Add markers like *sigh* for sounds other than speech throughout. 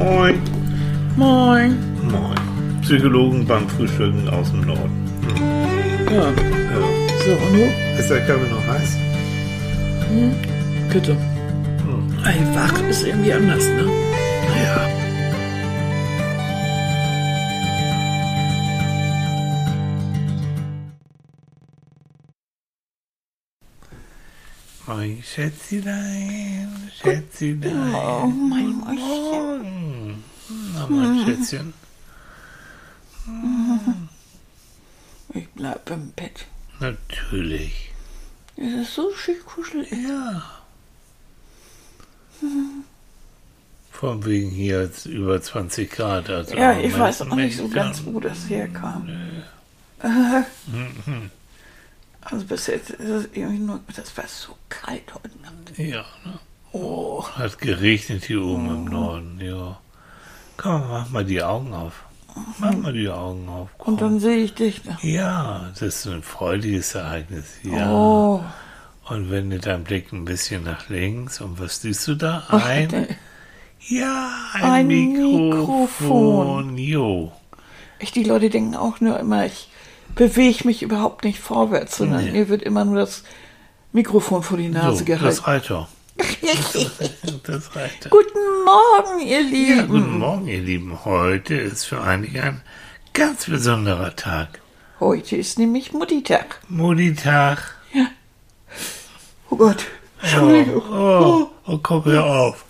Moin. Moin. Moin. Psychologen beim Frühstücken aus dem Norden. Ja. Ja. So, und du? Ist der Kaffee noch heiß? Bitte. Ey, wach ist irgendwie anders, ne? Ja. Mein Schätzchen, Schätzchen. Oh, mein Mäuschen. Na, mein Schätzchen. Ich bleib im Bett. Natürlich. Es ist so schön kuschelig. Ja. Von wegen hier jetzt über 20 Grad. Also Ja, ich weiß auch nicht so ganz, wo das herkam. Äh, *laughs* Also bis jetzt ist es irgendwie nur, das war so kalt heute Nacht. Ja, ne? Oh, Hat geregnet hier oben im Norden, ja. Komm, mach mal die Augen auf. Mach mal die Augen auf. Komm. und dann sehe ich dich da. ja, das ist ein freudiges Ereignis. Ja. Oh, Und wenn du dein Blick ein bisschen nach links und was siehst du da? Ach, Ein, der- ja, ein, Ein Mikrofon. Jo. echt, die Leute denken auch nur immer, ich bewege mich überhaupt nicht vorwärts, sondern Nee. mir wird immer nur das Mikrofon vor die Nase So, gehalten. das doch. *laughs* Das reicht. Guten Morgen, ihr Lieben. Ja, guten Morgen, ihr Lieben. Heute ist für einige ein ganz besonderer Tag. Heute ist nämlich Mutti-Tag. Mutti-Tag. Oh Gott, Entschuldigung. Oh, oh, oh, komm hör auf.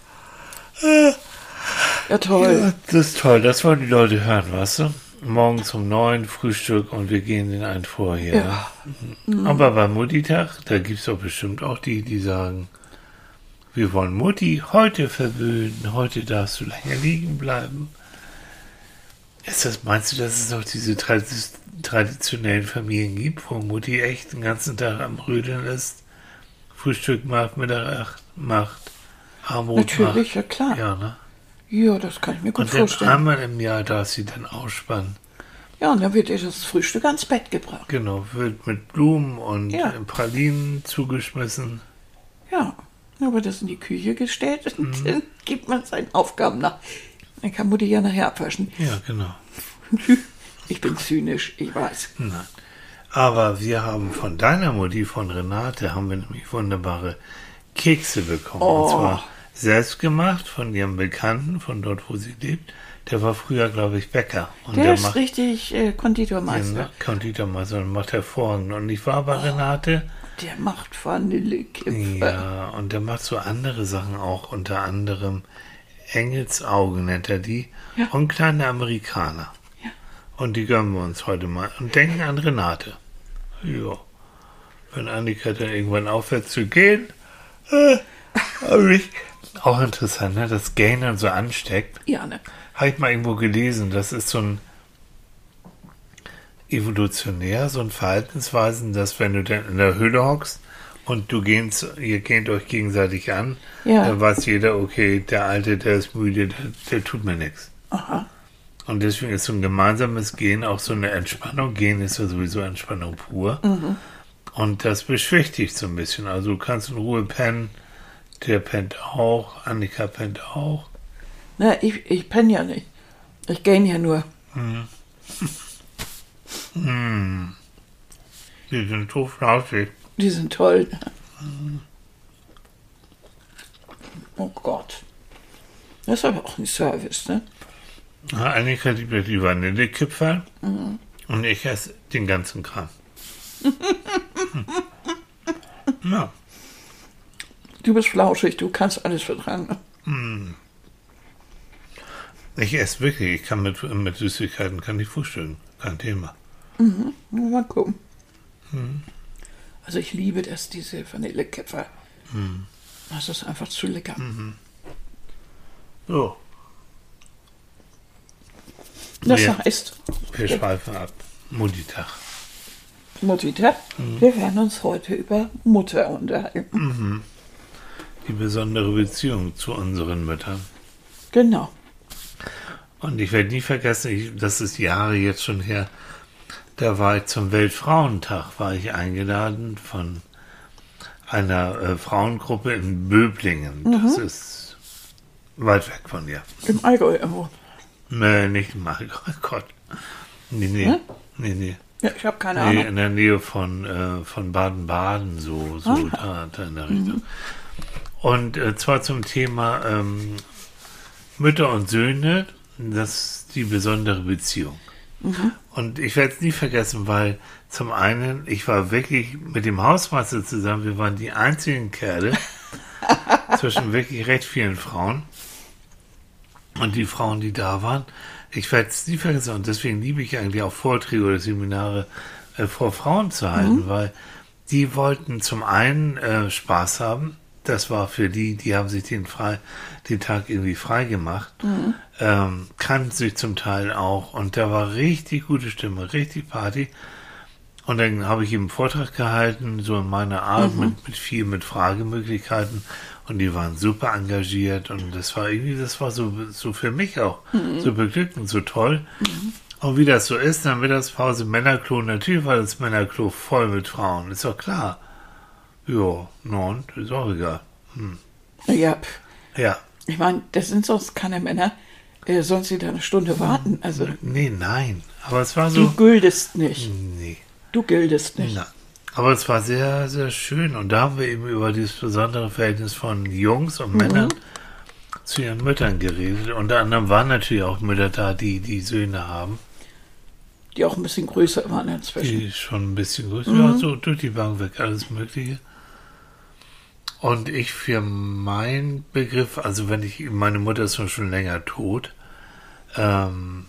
Ja, toll. Ja, das ist toll, das wollen die Leute hören, weißt du? Morgens um neun Frühstück und wir gehen in ein Vorher. Ja. Aber beim Mutti-Tag, da gibt es doch bestimmt auch die, die sagen, wir wollen Mutti heute verwöhnen, heute darfst du länger liegen bleiben. Ist das, meinst du, dass es noch diese tradi- traditionellen Familien gibt, wo Mutti echt den ganzen Tag am Rödeln ist, Frühstück macht, Mittag macht, Abendbrot Natürlich, ja macht? klar. Ja, ne? Ja, das kann ich mir gut Und vorstellen. einmal im Jahr darf sie dann ausspannen. Ja, und dann wird ihr das Frühstück ans Bett gebracht. Genau, wird mit Blumen und Ja. Pralinen zugeschmissen. Ja, dann wird das in die Küche gestellt und Mhm. dann gibt man seinen Aufgaben nach. Dann kann Mutti ja nachher abwaschen. Ja, genau. *laughs* Ich bin zynisch, ich weiß. Nein. Aber wir haben von deiner Mutti, von Renate, haben wir nämlich wunderbare Kekse bekommen. Und Oh. zwar selbst gemacht von ihrem Bekannten, von dort, wo sie lebt. Der war früher, glaube ich, Bäcker. Und Der, ist macht richtig äh, Konditormeister. den Konditormeister und macht hervorragend. Und ich war bei Renate. Der macht Vanillekipferl. Ja, und der macht so andere Sachen auch, unter anderem Engelsaugen nennt er die Ja. und kleine Amerikaner. Ja. Und die gönnen wir uns heute mal und denken an Renate. Ja. Wenn Annika dann irgendwann aufhört zu gehen, äh, ich, auch interessant, ne, dass dann so ansteckt. Ja, ne? Habe ich mal irgendwo gelesen, das ist so ein evolutionär, so ein Verhaltensweisen, dass wenn du dann in der Höhle hockst und du gehst, ihr geht euch gegenseitig an, Ja. dann weiß jeder, okay, der Alte, der ist müde, der, der tut mir nichts. Aha. Und deswegen ist so ein gemeinsames Gehen auch so eine Entspannung. Gehen ist ja sowieso Entspannung pur. Und das beschwichtigt so ein bisschen. Also du kannst in Ruhe pennen, der pennt auch, Annika pennt auch. Na, ich, ich penne ja nicht. Ich gehe ja nur. *laughs* Die sind so flauschig. Die sind toll. Oh Gott. Das ist aber auch ein Service, ne? Ja, Annika liebt ja die Vanillekipferl und ich esse den ganzen Kram. Hm. *laughs* ja, Du bist flauschig, du kannst alles vertragen. ich esse wirklich. Ich kann mit, mit Süßigkeiten kann ich frühstücken. Kein Thema. Mal gucken. Also ich liebe das, diese Vanillekipferl. Das ist einfach zu lecker. So, Das Ja. heißt, wir schweifen ab. Mutti-Tag. Mutter, wir werden uns heute über Mutter unterhalten. Die besondere Beziehung zu unseren Müttern. Genau. Und ich werde nie vergessen, ich, das ist Jahre jetzt schon her, da war ich zum Weltfrauentag, war ich eingeladen von einer äh, Frauengruppe in Böblingen. Das ist Weit weg von dir. Im Allgäu irgendwo. Nee, nicht im Allgäu. Oh Gott. Nee, nee. Hm? Nee, nee. Ja, ich habe keine Nee, Ahnung. in der Nähe von, äh, von Baden-Baden, so, so Ah. da, da in der Richtung. Und äh, zwar zum Thema ähm, Mütter und Söhne, das ist die besondere Beziehung. Und ich werde es nie vergessen, weil zum einen, ich war wirklich mit dem Hausmeister zusammen, wir waren die einzigen Kerle *laughs* zwischen wirklich recht vielen Frauen. Und die Frauen, die da waren, ich werde es nie vergessen. Und deswegen liebe ich eigentlich auch Vorträge oder Seminare äh, vor Frauen zu halten, weil die wollten zum einen äh, Spaß haben. Das war für die, die haben sich den, frei, den Tag irgendwie frei gemacht, ähm, kannten sich zum Teil auch. Und da war richtig gute Stimme, richtig Party. Und dann habe ich ihm einen Vortrag gehalten, so in meiner Art, mit, mit viel, mit Fragemöglichkeiten. Und die waren super engagiert. Und das war irgendwie, das war so, so für mich auch so beglückend, so toll. Und wie das so ist, dann Mittagspause, Männerklo, natürlich war das Männerklo voll mit Frauen, ist doch klar. Ja, nein, ist auch egal. Ja, pff. Ja, ich meine, das sind sonst keine Männer. Äh, sollen sie da eine Stunde warten? Also, nee, nein. Aber es war du so, gültest nicht. nee. Du giltest nicht. Nein. Aber es war sehr, sehr schön. Und da haben wir eben über dieses besondere Verhältnis von Jungs und Männern zu ihren Müttern geredet. Unter anderem waren natürlich auch Mütter da, die die Söhne haben, Die auch ein bisschen größer waren inzwischen. die schon ein bisschen größer, ja, so durch die Bank weg, alles Mögliche. Und ich für meinen Begriff, also wenn ich, meine Mutter ist schon länger tot, ähm,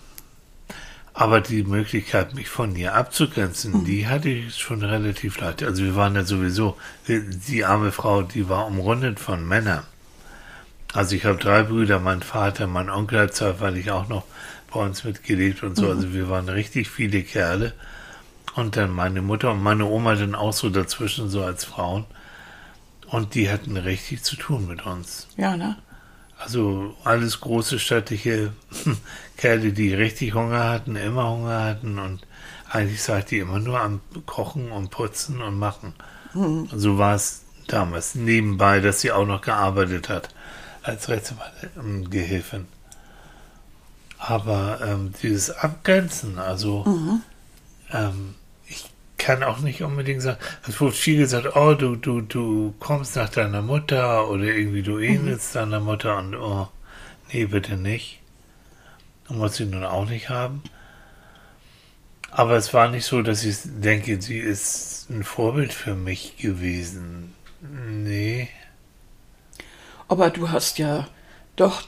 aber die Möglichkeit, mich von ihr abzugrenzen, die hatte ich schon relativ leicht. Also wir waren ja sowieso, die arme Frau, die war umrundet von Männern. Also ich habe drei Brüder, mein Vater, mein Onkel hat zeitweilig auch noch bei uns mitgelebt und so. Also wir waren richtig viele Kerle. Und dann meine Mutter und meine Oma dann auch so dazwischen, so als Frauen. Und die hatten richtig zu tun mit uns. Ja, ne? Also alles große stattliche *laughs* Kerle, die richtig Hunger hatten, immer Hunger hatten und eigentlich sagt die immer nur am Kochen und Putzen und Machen. So war es damals. Nebenbei, dass sie auch noch gearbeitet hat als Rechtsanwaltgehilfin. Aber ähm, dieses Abgrenzen, also ähm, ich kann auch nicht unbedingt sagen, es wurde viel gesagt, oh, du, du, du kommst nach deiner Mutter oder irgendwie du ähnelst deiner Mutter und oh, nee, bitte nicht. Und muss sie nun auch nicht haben. Aber es war nicht so, dass ich denke, sie ist ein Vorbild für mich gewesen. Nee. Aber du hast ja doch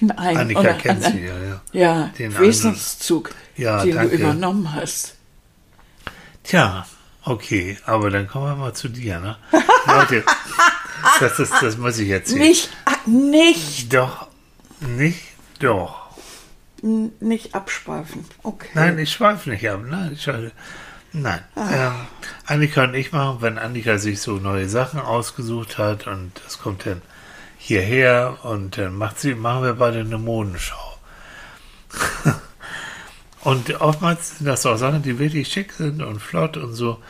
den einen Annika oder kennt anderen, sie ja, ja. ja, Den Wesenszug, Ja, den danke. du übernommen hast. Tja, okay, aber dann kommen wir mal zu dir, ne? *laughs* Leute, das, ist, das muss ich erzählen. Nicht, ah, nicht, Doch, nicht, doch. n- nicht abschweifen. Okay. Nein, ich schweife nicht ab. Nein, ich schweife. Nein. Ähm, Annika und ich machen, wenn Annika sich so neue Sachen ausgesucht hat und das kommt dann hierher und dann macht sie, machen wir beide eine Modenschau. *laughs* und oftmals sind das auch Sachen, die wirklich schick sind und flott und so.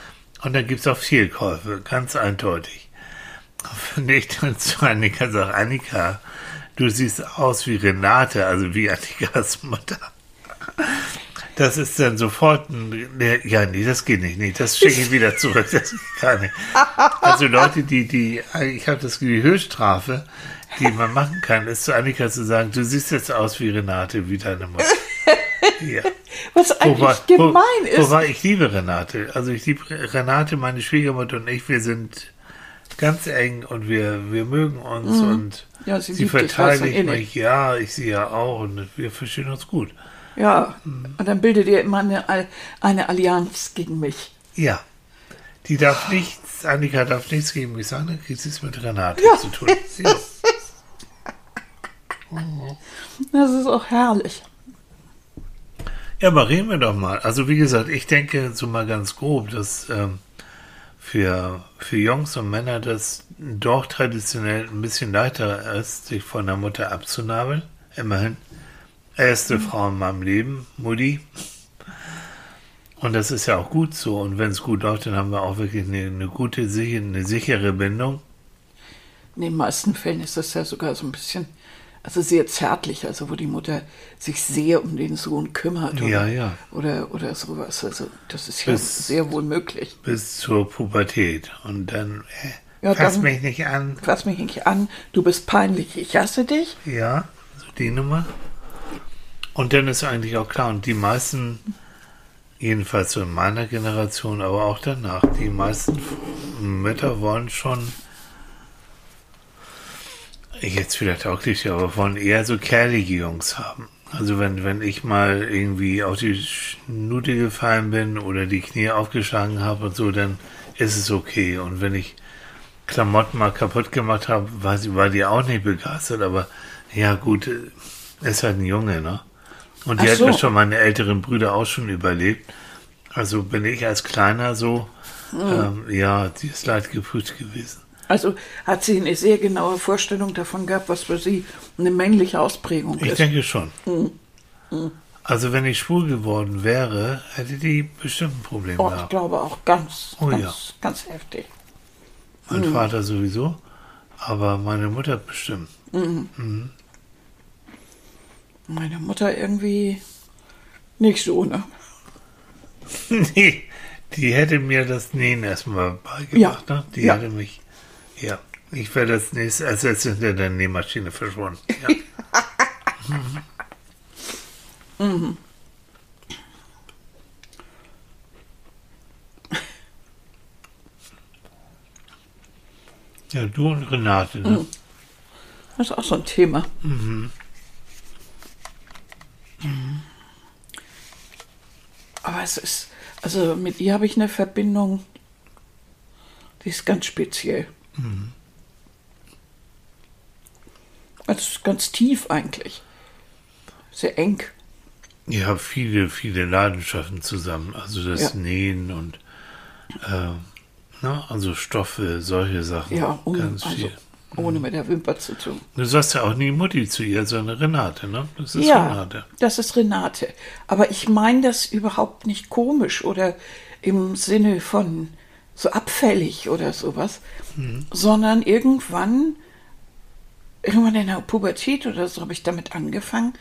Und dann gibt es auch Fehlkäufe, ganz eindeutig. Wenn ich dann zu Annika sage, Annika, du siehst aus wie Renate, also wie Annikas Mutter. Das ist dann sofort ein, nee, ja, nee, das geht nicht, nee, das schicke ich wieder zurück, das gar nicht. Also Leute, die, die, ich habe das die Höchststrafe, die man machen kann, ist zu Annika zu sagen, du siehst jetzt aus wie Renate, wie deine Mutter. Ja. *laughs* Was eigentlich Wobei, gemein wo, ist. wobei ich liebe Renate. Also ich liebe Renate, meine Schwiegermutter und ich, wir sind ganz eng und wir, wir mögen uns und Mhm. Ja, sie sie verteidigt und mich. Ja, ich sie ja auch und wir verstehen uns gut. Ja, und dann bildet ihr immer eine, eine Allianz gegen mich. Ja. Die darf nichts, Annika darf nichts gegen mich sagen, dann kriegt sie es mit Renate Ja. zu tun. *laughs* Das ist auch herrlich. Ja, aber reden wir doch mal. Also wie gesagt, ich denke so mal ganz grob, dass ähm, für, für Jungs und Männer das doch traditionell ein bisschen leichter ist, sich von der Mutter abzunabeln. Immerhin. Erste Frau in meinem Leben, Mutti. Und das ist ja auch gut so. Und wenn es gut läuft, dann haben wir auch wirklich eine, eine gute, eine sichere Bindung. In den meisten Fällen ist das ja sogar so ein bisschen also sehr zärtlich, also wo die Mutter sich sehr um den Sohn kümmert. Oder, Ja, ja. Oder, oder sowas. Also das ist ja Bis- sehr wohl möglich. Bis zur Pubertät. Und dann, äh, Ja, fass dann- mich nicht an. Fass mich nicht an, du bist peinlich, ich hasse dich. Ja, so die Nummer. Und dann ist eigentlich auch klar, und die meisten, jedenfalls so in meiner Generation, aber auch danach, die meisten Mütter wollen schon, jetzt vielleicht auch Klischee, aber wollen eher so kerlige Jungs haben. Also wenn, wenn ich mal irgendwie auf die Schnute gefallen bin oder die Knie aufgeschlagen habe und so, dann ist es okay. Und wenn ich Klamotten mal kaputt gemacht habe, war, sie, war die auch nicht begeistert, aber ja gut, äh, ist halt ein Junge, ne? Und die Ach hat so. mir schon meine älteren Brüder auch schon überlebt. Also bin ich als Kleiner so, ähm, ja, die ist leid geprüft gewesen. Also hat sie eine sehr genaue Vorstellung davon gehabt, was für sie eine männliche Ausprägung Ich ist. denke schon. Also wenn ich schwul geworden wäre, hätte die bestimmt ein Problem Oh, ich gehabt. glaube auch ganz, Oh, ganz, ja. ganz heftig. Mein Vater sowieso, aber meine Mutter bestimmt. Meine Mutter irgendwie nicht so, ne? *laughs* nee, die hätte mir das Nähen erstmal beigebracht, Ja. ne? Die Ja. hätte mich, ja. Ich wäre das nächste, als jetzt hinter der Nähmaschine verschwunden. Ja. *laughs* Ja, du und Renate, ne? Das ist auch so ein Thema. Aber es ist, also mit ihr habe ich eine Verbindung, die ist ganz speziell. Das ist ganz tief eigentlich. Sehr eng. Ihr habt viele, viele Leidenschaften zusammen. Also das Ja. Nähen und äh, na, also Stoffe, solche Sachen. Ja, ohne, ganz also, viel. ohne mit der Wimper zu tun. Du sagst ja auch nie Mutti zu ihr, sondern Renate, ne? Das ist ja, Renate. das ist Renate. Aber ich meine das überhaupt nicht komisch oder im Sinne von so abfällig oder sowas, sondern irgendwann, irgendwann in der Pubertät oder so habe ich damit angefangen,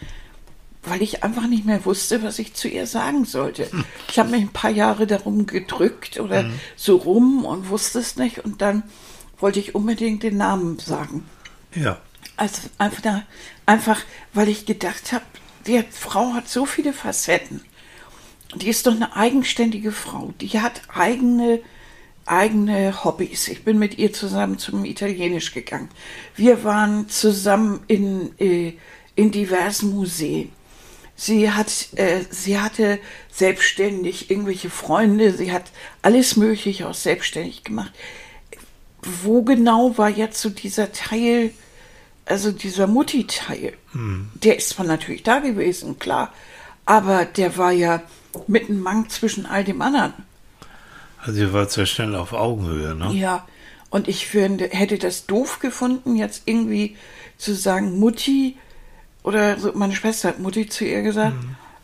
weil ich einfach nicht mehr wusste, was ich zu ihr sagen sollte. Ich habe mich ein paar Jahre darum gedrückt oder so rum und wusste es nicht und dann wollte ich unbedingt den Namen sagen. Ja. Also einfach, da, einfach weil ich gedacht habe, die Frau hat so viele Facetten. Die ist doch eine eigenständige Frau. Die hat eigene, eigene Hobbys. Ich bin mit ihr zusammen zum Italienisch gegangen. Wir waren zusammen in, äh, in diversen Museen. Sie hat, äh, sie hatte selbstständig irgendwelche Freunde. Sie hat alles Mögliche auch selbstständig gemacht. Wo genau war jetzt so dieser Teil, also dieser Mutti-Teil, der ist zwar natürlich da gewesen, klar, aber der war ja mitten Mang zwischen all dem anderen. Also ihr wart sehr schnell auf Augenhöhe, ne? Ja, und ich finde, hätte das doof gefunden, jetzt irgendwie zu sagen, Mutti, oder so, meine Schwester hat Mutti zu ihr gesagt,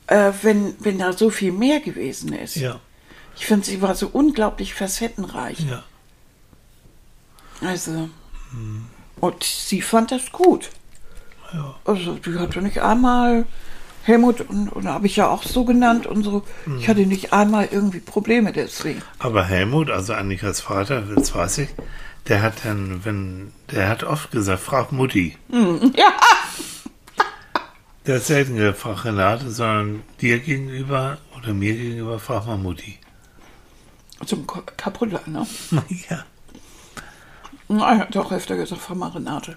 äh, wenn, wenn da so viel mehr gewesen ist. Ja, Ich finde, sie war so unglaublich facettenreich. ja. Also, und sie fand das gut. Ja. Also, die hatte nicht einmal, Helmut, und, und habe ich ja auch so genannt und so, ich hatte nicht einmal irgendwie Probleme deswegen. Aber Helmut, also Annikas Vater, das weiß ich, der hat dann, wenn, der hat oft gesagt, frag Mutti. *laughs* Ja, Der hat selten gefragt Renate, sondern dir gegenüber oder mir gegenüber, frag mal Mutti. zum Kapulla, ne? *laughs* ja. Er hat auch öfter gesagt, Frau mal Renate.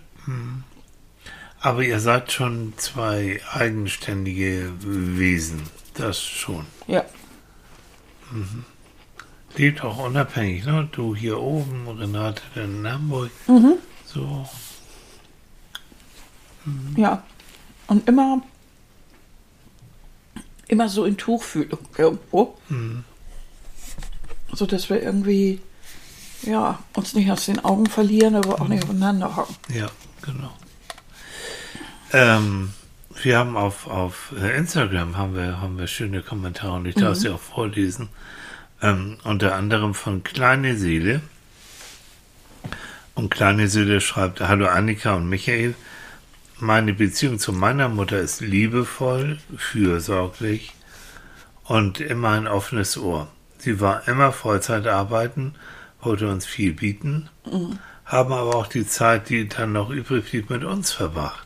Aber ihr seid schon zwei eigenständige Wesen. Das schon. Ja, Lebt auch unabhängig, ne? Du hier oben, Renate dann in Hamburg. So. ja. Und immer, immer so in Tuchfühlung irgendwo. So dass wir irgendwie, ja, uns nicht aus den Augen verlieren, aber auch nicht aufeinander hocken. Ja, genau. Ähm, wir haben auf, auf äh, Instagram haben wir, haben wir schöne Kommentare und ich darf sie auch vorlesen. Ähm, unter anderem von Kleine Seele. Und Kleine Seele schreibt, Hallo Annika und Michael. meine Beziehung zu meiner Mutter ist liebevoll, fürsorglich und immer ein offenes Ohr. Sie war immer Vollzeit arbeiten, wollte uns viel bieten, mhm. haben aber auch die Zeit, die dann noch übrig blieb, mit uns verbracht.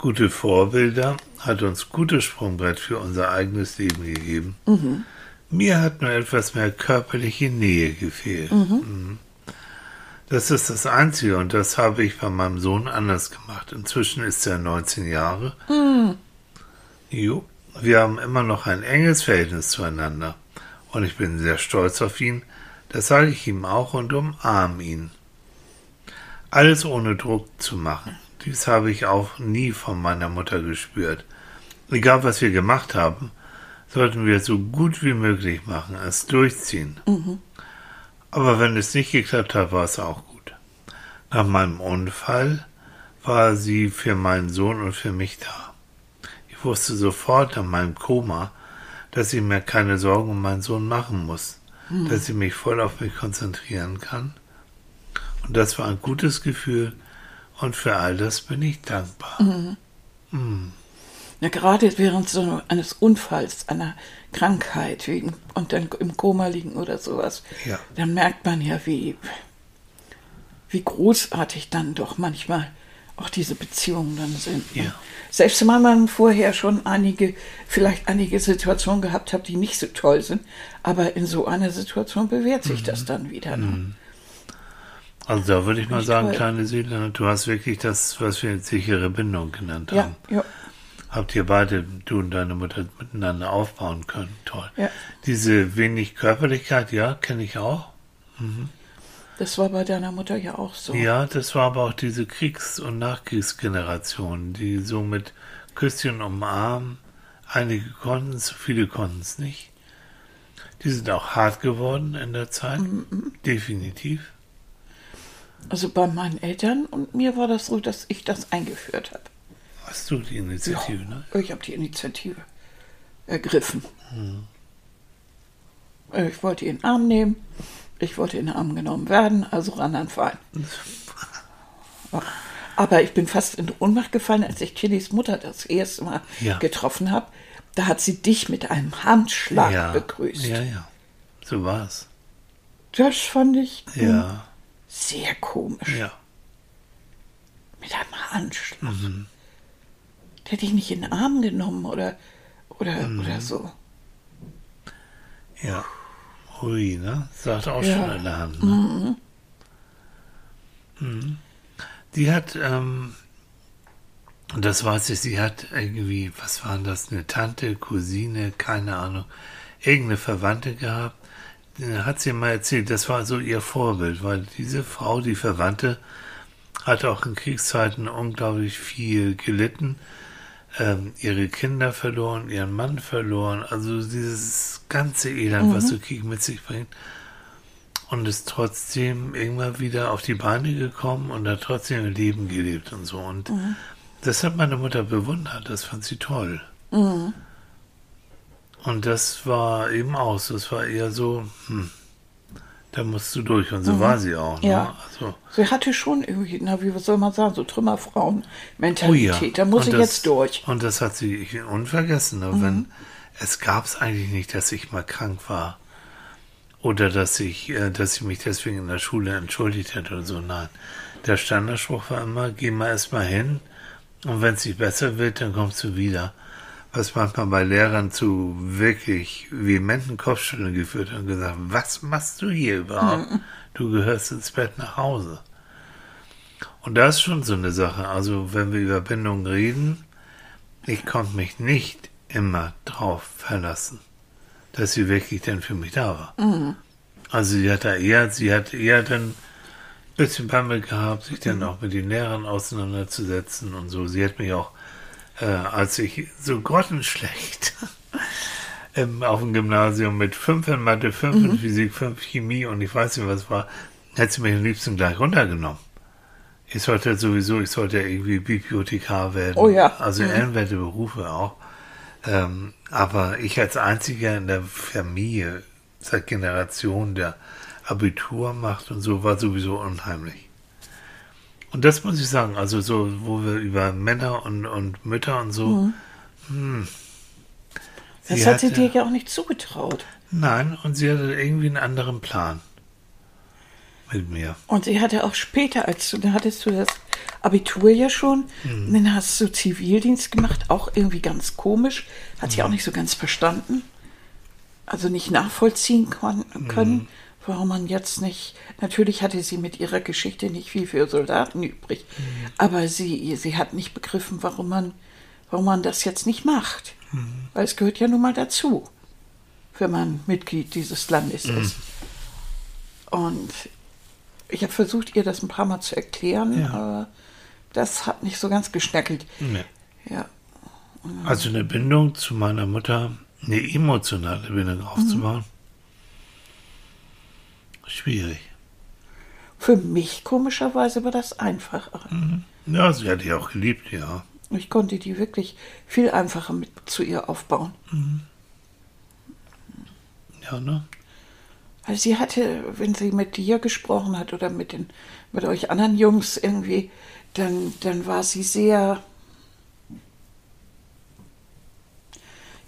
Gute Vorbilder hat uns gutes Sprungbrett für unser eigenes Leben gegeben. Mhm. Mir hat nur etwas mehr körperliche Nähe gefehlt. Mhm. mhm. Das ist das Einzige und das habe ich bei meinem Sohn anders gemacht. Inzwischen ist er 19 Jahre. Mhm. Jo, wir haben immer noch ein enges Verhältnis zueinander und ich bin sehr stolz auf ihn. Das sage ich ihm auch und umarme ihn. Alles ohne Druck zu machen. Dies habe ich auch nie von meiner Mutter gespürt. Egal was wir gemacht haben, sollten wir so gut wie möglich machen, es durchziehen. Mhm. Aber wenn es nicht geklappt hat, war es auch gut. Nach meinem Unfall war sie für meinen Sohn und für mich da. Ich wusste sofort an meinem Koma, dass ich mir keine Sorgen um meinen Sohn machen muss, mhm. dass ich mich voll auf mich konzentrieren kann. Und das war ein gutes Gefühl und für all das bin ich dankbar. Mhm. Mhm. Ja, gerade während so eines Unfalls, einer Krankheit wie, und dann im Koma liegen oder sowas, ja. dann merkt man ja, wie, wie großartig dann doch manchmal auch diese Beziehungen dann sind. Ne? Ja. Selbst wenn man vorher schon einige, vielleicht einige Situationen gehabt hat, die nicht so toll sind, aber in so einer Situation bewährt sich mhm. das dann wieder. Ne? Mhm. Also da würde ich mal sagen, toll. kleine Seele, du hast wirklich das, was wir sichere Bindung genannt haben. Ja, ja habt ihr beide, du und deine Mutter, miteinander aufbauen können. Toll. Ja. Diese wenig Körperlichkeit, ja, kenne ich auch. Mhm. Das war bei deiner Mutter ja auch so. Ja, das war aber auch diese Kriegs- und Nachkriegsgeneration, die so mit Küsschen umarmen. Einige konnten es, viele konnten es nicht. Die sind auch hart geworden in der Zeit, mhm. definitiv. Also bei meinen Eltern und mir war das so, dass ich das eingeführt habe. Hast du die Initiative, ja, ne? Ich habe die Initiative ergriffen. Hm. Ich wollte ihn in den Arm nehmen. Ich wollte in den Arm genommen werden, also ran an Fall. *laughs* Aber ich bin fast in Ohnmacht gefallen, als ich Chilis Mutter das erste Mal ja. getroffen habe. Da hat sie dich mit einem Handschlag ja. begrüßt. Ja, ja. So war's. Das fand ich ja. Sehr komisch. Ja. Mit einem Handschlag. Mhm hätte ich nicht in den Arm genommen oder, oder, mhm. oder so. Ja. Hui, ne? Sagt auch ja. schon in der Hand. Ne? Mhm. Mhm. Die hat, ähm, das weiß ich, sie hat irgendwie, was waren das, eine Tante, Cousine, keine Ahnung, irgendeine Verwandte gehabt. Hat sie mal erzählt, das war so ihr Vorbild, weil diese Frau, die Verwandte, hat auch in Kriegszeiten unglaublich viel gelitten ähm, ihre Kinder verloren, ihren Mann verloren, also dieses ganze Elend, mhm. was so Krieg mit sich bringt. Und ist trotzdem irgendwann wieder auf die Beine gekommen und hat trotzdem ein Leben gelebt und so. Und mhm. das hat meine Mutter bewundert, das fand sie toll. Mhm. Und das war eben aus, das war eher so, hm, da musst du durch und so mhm. war sie auch. Ne? Ja. Also. Sie hatte schon irgendwie, na, wie soll man sagen, so Trümmerfrauen-Mentalität. Oh ja. Da muss sie jetzt durch. Und das hat sie unvergessen. Ne? Mhm. Wenn, es gab es eigentlich nicht, dass ich mal krank war. Oder dass ich, äh, dass ich mich deswegen in der Schule entschuldigt hätte oder so. Nein. Der Standardspruch war immer, geh mal erstmal hin und wenn es nicht besser wird, dann kommst du wieder was manchmal bei Lehrern zu wirklich vehementen Kopfschütteln geführt hat und gesagt, was machst du hier überhaupt? Mhm. Du gehörst ins Bett nach Hause. Und das ist schon so eine Sache. Also wenn wir über Bindung reden, ich konnte mich nicht immer drauf verlassen, dass sie wirklich denn für mich da war. Mhm. Also sie hat da eher, sie hat eher dann ein bisschen Bammel gehabt, sich dann mhm. auch mit den Lehrern auseinanderzusetzen und so. Sie hat mich auch äh, als ich so grottenschlecht *laughs* ähm, auf dem Gymnasium mit fünf in Mathe, fünf mhm. in Physik, fünf Chemie und ich weiß nicht, was war, hätte sie mich am liebsten gleich runtergenommen. Ich sollte sowieso, ich sollte irgendwie Bibliothekar werden. Oh ja. Also mhm. ehrenwerte Berufe auch. Ähm, aber ich als einziger in der Familie seit Generationen, der Abitur macht und so, war sowieso unheimlich. Und das muss ich sagen, also so, wo wir über Männer und, und Mütter und so. Mhm. Hm, Das hat sie dir ja auch nicht zugetraut. Nein, und sie hatte irgendwie einen anderen Plan mit mir. Und sie hatte auch später, als du, da hattest du das Abitur ja schon, Mhm. und dann hast du Zivildienst gemacht, auch irgendwie ganz komisch, hat Mhm. sie auch nicht so ganz verstanden, also nicht nachvollziehen kon- Mhm. Warum man jetzt nicht, natürlich hatte sie mit ihrer Geschichte nicht viel für Soldaten übrig, Mhm. aber sie, sie hat nicht begriffen, warum man, warum man das jetzt nicht macht, Mhm. weil es gehört ja nun mal dazu, wenn man Mitglied dieses Landes Mhm. ist. Und ich habe versucht, ihr das ein paar Mal zu erklären, Ja. aber das hat nicht so ganz geschnackelt. Nee. Ja. Also eine Bindung zu meiner Mutter, eine emotionale Bindung aufzubauen, schwierig. Für mich komischerweise war das einfacher. Ja, sie hat die auch geliebt, ja. Ich konnte die wirklich viel einfacher mit zu ihr aufbauen. Ja, ne? Weil sie hatte, wenn sie mit dir gesprochen hat oder mit, den, mit euch anderen Jungs irgendwie, dann, dann war sie sehr,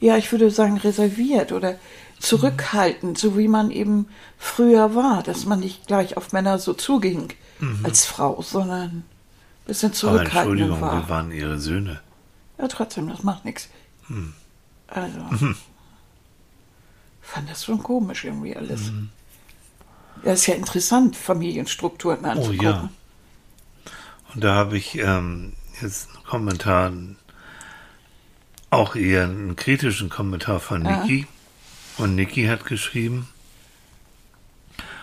ja, ich würde sagen, reserviert oder zurückhaltend, so wie man eben früher war, dass man nicht gleich auf Männer so zuging als Frau, sondern ein bisschen Aber zurückhaltender Entschuldigung, war. wir waren ihre Söhne. Ja, trotzdem, das macht nichts. Hm. Also, *laughs* Mhm. fand das schon komisch irgendwie alles. Ja, ist ja interessant, Familienstrukturen Oh anzugucken. ja. Und da habe ich ähm, jetzt einen Kommentar, auch eher einen kritischen Kommentar von Ja. Niki. Und Niki hat geschrieben,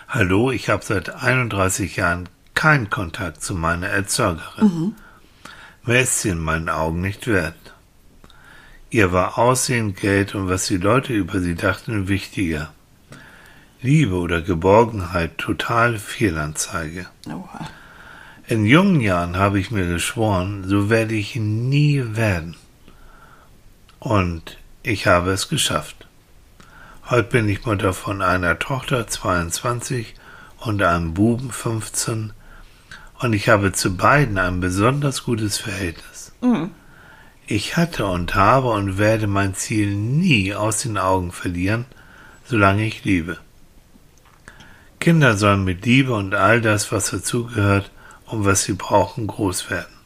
Hallo, ich habe seit 31 Jahren keinen Kontakt zu meiner Erzeugerin. Mehr ist sie in meinen Augen nicht wert. Ihr war Aussehen, Geld und was die Leute über sie dachten wichtiger. Liebe oder Geborgenheit total Fehlanzeige. Oha. In jungen Jahren habe ich mir geschworen, so werde ich nie werden. Und ich habe es geschafft. Heute bin ich Mutter von einer Tochter 22 und einem Buben 15 und ich habe zu beiden ein besonders gutes Verhältnis. Mhm. Ich hatte und habe und werde mein Ziel nie aus den Augen verlieren, solange ich liebe. Kinder sollen mit Liebe und all das, was dazugehört und was sie brauchen, groß werden.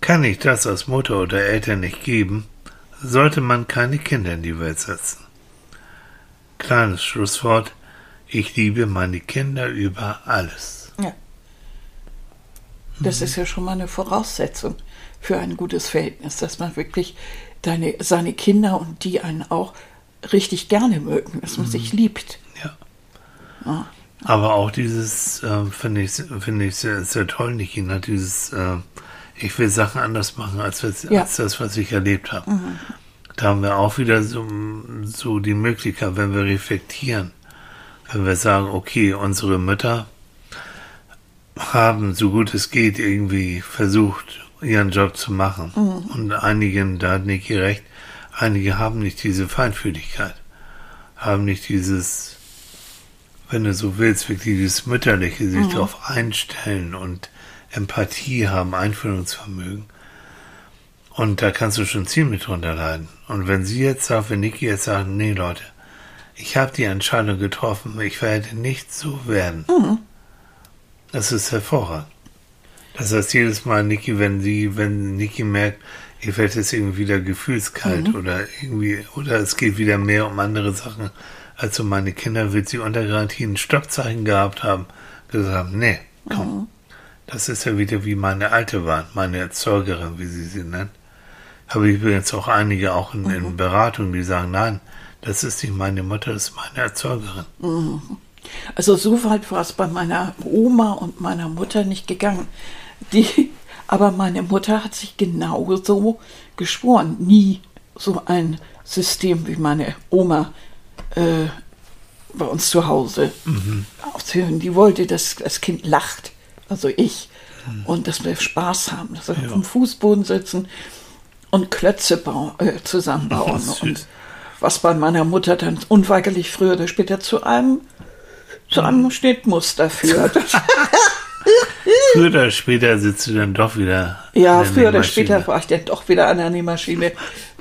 Kann ich das als Mutter oder Eltern nicht geben, sollte man keine Kinder in die Welt setzen. Kleines Schlusswort, ich liebe meine Kinder über alles. Ja. Das ist ja schon mal eine Voraussetzung für ein gutes Verhältnis, dass man wirklich deine, seine Kinder und die einen auch richtig gerne mögen, dass man sich liebt. Ja. Ja. Aber auch dieses, äh, finde ich, finde ich sehr, sehr toll, Nikina, dieses, äh, ich will Sachen anders machen, als, was, Ja. als das, was ich erlebt habe. Da haben wir auch wieder so, so die Möglichkeit, wenn wir reflektieren, wenn wir sagen, okay, unsere Mütter haben, so gut es geht, irgendwie versucht, ihren Job zu machen. Und einigen, da hat Niki recht, einige haben nicht diese Feinfühligkeit, haben nicht dieses, wenn du so willst, wirklich dieses Mütterliche, sich darauf einstellen und Empathie haben, Einfühlungsvermögen. Und da kannst du schon ziemlich drunter leiden. Und wenn sie jetzt sagt, wenn Niki jetzt sagt, nee Leute, ich habe die Entscheidung getroffen, ich werde nicht so werden. Das ist hervorragend. Das heißt jedes Mal, Niki, wenn sie, wenn Niki merkt, ihr fällt jetzt irgendwie wieder gefühlskalt oder irgendwie, oder es geht wieder mehr um andere Sachen als um meine Kinder, wird sie unter Garantie ein Stoppzeichen gehabt haben, gesagt haben, nee, komm. Das ist ja wieder wie meine alte war, meine Erzeugerin, wie sie sie nennt. Habe ich übrigens auch einige auch in, in Beratung, die sagen, nein, das ist nicht meine Mutter, das ist meine Erzeugerin. Also so weit war es bei meiner Oma und meiner Mutter nicht gegangen. Die, aber meine Mutter hat sich genauso geschworen, nie so ein System wie meine Oma äh, bei uns zu Hause aufzuhören. Die wollte, dass das Kind lacht, also ich, und dass wir Spaß haben, dass wir Ja. auf dem Fußboden sitzen und Klötze äh, zusammenbauen. *laughs* Und was bei meiner Mutter dann unweigerlich früher oder später zu einem zu einem Schnittmuster führt. *laughs* früher oder später sitzt du dann doch wieder. Ja, früher oder später war ich dann doch wieder an der Nähmaschine.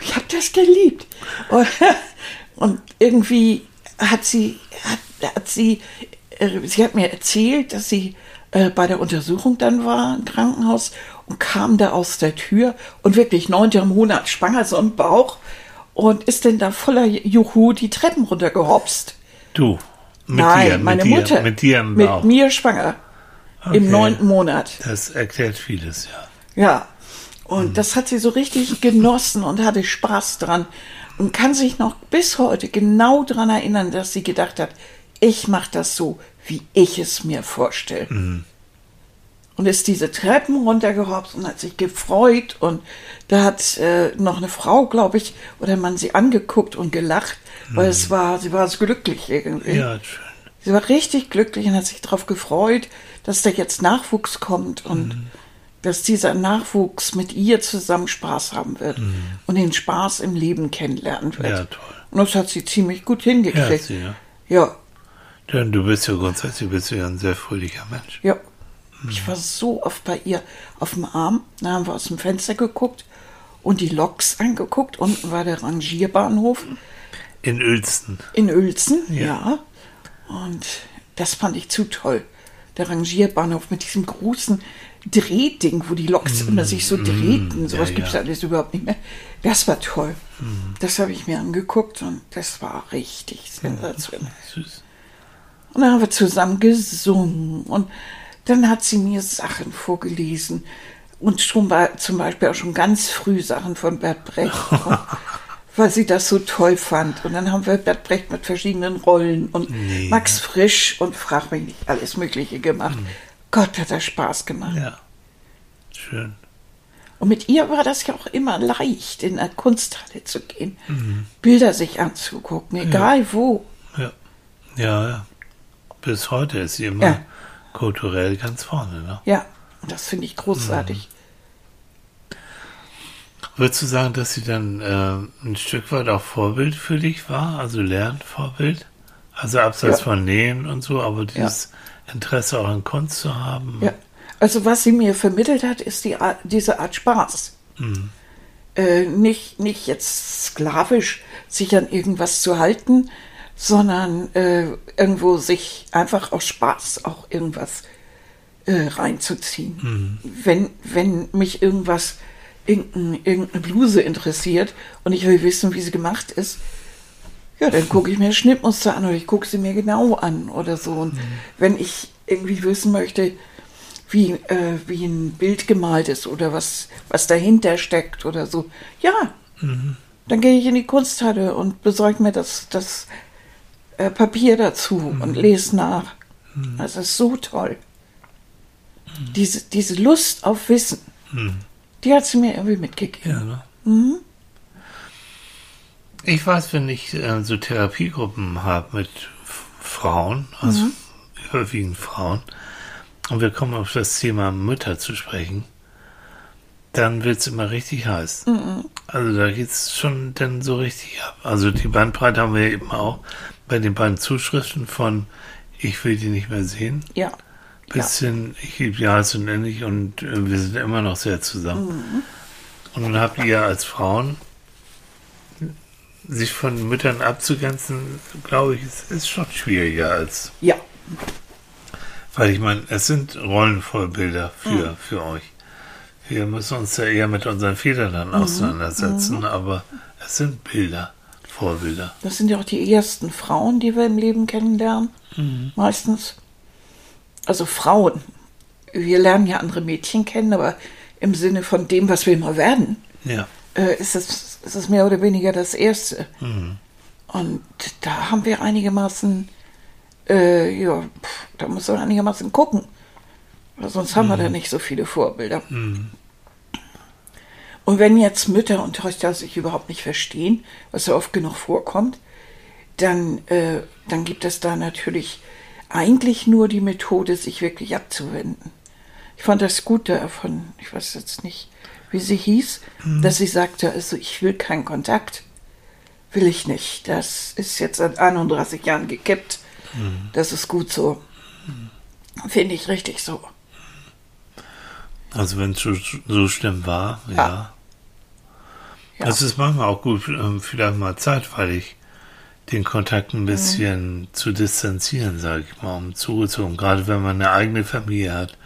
Ich habe das geliebt. Und, *laughs* und irgendwie hat sie, hat, hat sie, äh, sie hat mir erzählt, dass sie äh, bei der Untersuchung dann war im Krankenhaus und kam da aus der Tür und wirklich neunter Monat schwanger so im Bauch und ist denn da voller Juhu die Treppen runtergehopst. Du. Mit Nein, dir, meine mit dir, Mutter. Mit dir im Mit Bauch. mir schwanger. Okay. Im neunten Monat. Das erklärt vieles, ja. Ja. Und das hat sie so richtig genossen und hatte Spaß dran. Und kann sich noch bis heute genau daran erinnern, dass sie gedacht hat, ich mache das so, wie ich es mir vorstelle. Und ist diese Treppen runtergehopst und hat sich gefreut. Und da hat äh, noch eine Frau, glaube ich, oder man sie angeguckt und gelacht, weil es war, sie war so glücklich irgendwie. Ja, schön. Sie war richtig glücklich und hat sich darauf gefreut, dass da jetzt Nachwuchs kommt und Mhm. dass dieser Nachwuchs mit ihr zusammen Spaß haben wird und den Spaß im Leben kennenlernen wird. Mhm. Ja, toll. Und das hat sie ziemlich gut Ja, hingekriegt. sie, ja. Ja, Denn du bist ja grundsätzlich bist du ja ein sehr fröhlicher Mensch. ja. Ich war so oft bei ihr auf dem Arm. Da haben wir aus dem Fenster geguckt und die Loks angeguckt. Unten war der Rangierbahnhof. In Uelzen. In Uelzen, Ja. ja. Und das fand ich zu toll. Der Rangierbahnhof mit diesem großen Drehding, wo die Loks immer sich so drehten. Sowas Mm, ja, gibt's ja. alles überhaupt nicht mehr. Das war toll. Mm. Das habe ich mir angeguckt und das war richtig sensationell. Süß. Und dann haben wir zusammen gesungen und dann hat sie mir Sachen vorgelesen und schon bei, zum Beispiel auch schon ganz früh Sachen von Bert Brecht, *laughs* weil sie das so toll fand. Und dann haben wir Bert Brecht mit verschiedenen Rollen und Nee. Max Frisch und frag mich nicht, alles Mögliche gemacht. Gott, hat das Spaß gemacht. Ja. Schön. Und mit ihr war das ja auch immer leicht, in eine Kunsthalle zu gehen, Mhm. Bilder sich anzugucken, egal wo. Ja. Ja, ja. Bis heute ist sie immer Ja. Kulturell ganz vorne, ne? Ja, und das finde ich großartig. Würdest du sagen, dass sie dann äh, ein Stück weit auch Vorbild für dich war? Also Lernvorbild? Also abseits Ja. von Nähen und so, aber dieses Interesse auch an Kunst zu haben? Ja, also was sie mir vermittelt hat, ist die Art, diese Art Spaß. Äh, nicht, nicht jetzt sklavisch sich an irgendwas zu halten, sondern äh, irgendwo sich einfach aus Spaß auch irgendwas äh, reinzuziehen. Wenn, wenn mich irgendwas, irgendein, irgendeine Bluse interessiert und ich will wissen, wie sie gemacht ist, ja, dann *laughs* gucke ich mir Schnittmuster an oder ich gucke sie mir genau an oder so. Und wenn ich irgendwie wissen möchte, wie, äh, wie ein Bild gemalt ist oder was, was dahinter steckt oder so, ja, dann gehe ich in die Kunsthalle und besorge mir das, das äh, Papier dazu und lese nach. Das ist so toll. Diese, diese Lust auf Wissen, die hat sie mir irgendwie mitgegeben. Ja, ne? Mhm. Ich weiß, wenn ich äh, so Therapiegruppen habe mit Frauen, also Mhm. überwiegend Frauen, und wir kommen auf das Thema Mütter zu sprechen, dann wird es immer richtig heiß. Mhm. Also da geht es schon dann so richtig ab. Also die Bandbreite haben wir eben auch bei den beiden Zuschriften von Ich will die nicht mehr sehen, Ja. bis hin Ich liebe heiß und ähnlich und äh, wir sind immer noch sehr zusammen. Und dann habt ihr als Frauen sich von Müttern abzugrenzen, glaube ich, ist, ist schon schwieriger als, Ja. weil ich meine, es sind Rollenvorbilder für, für euch. Wir müssen uns ja eher mit unseren Vätern dann auseinandersetzen, aber es sind Bilder, Vorbilder. Das sind ja auch die ersten Frauen, die wir im Leben kennenlernen. Meistens. Also Frauen. Wir lernen ja andere Mädchen kennen, aber im Sinne von dem, was wir immer werden, Ja, äh, ist, es, ist es mehr oder weniger das Erste. Und da haben wir einigermaßen, äh, ja, pff, da muss man einigermaßen gucken. Weil sonst haben wir da nicht so viele Vorbilder. Und wenn jetzt Mütter und Töchter sich überhaupt nicht verstehen, was ja oft genug vorkommt, dann, äh, dann gibt es da natürlich eigentlich nur die Methode, sich wirklich abzuwenden. Ich fand das gut davon, ich weiß jetzt nicht, wie sie hieß, dass sie sagte, also ich will keinen Kontakt. Will ich nicht. Das ist jetzt seit 31 Jahren gekippt. Das ist gut so. Finde ich richtig so. Also wenn es so, so schlimm war, ja. Ja. Ja. Das ist manchmal auch gut, ähm, vielleicht mal zeitweilig den Kontakt Mhm. ein bisschen zu distanzieren, sage ich mal, um zugezogen. Gerade wenn man eine eigene Familie hat.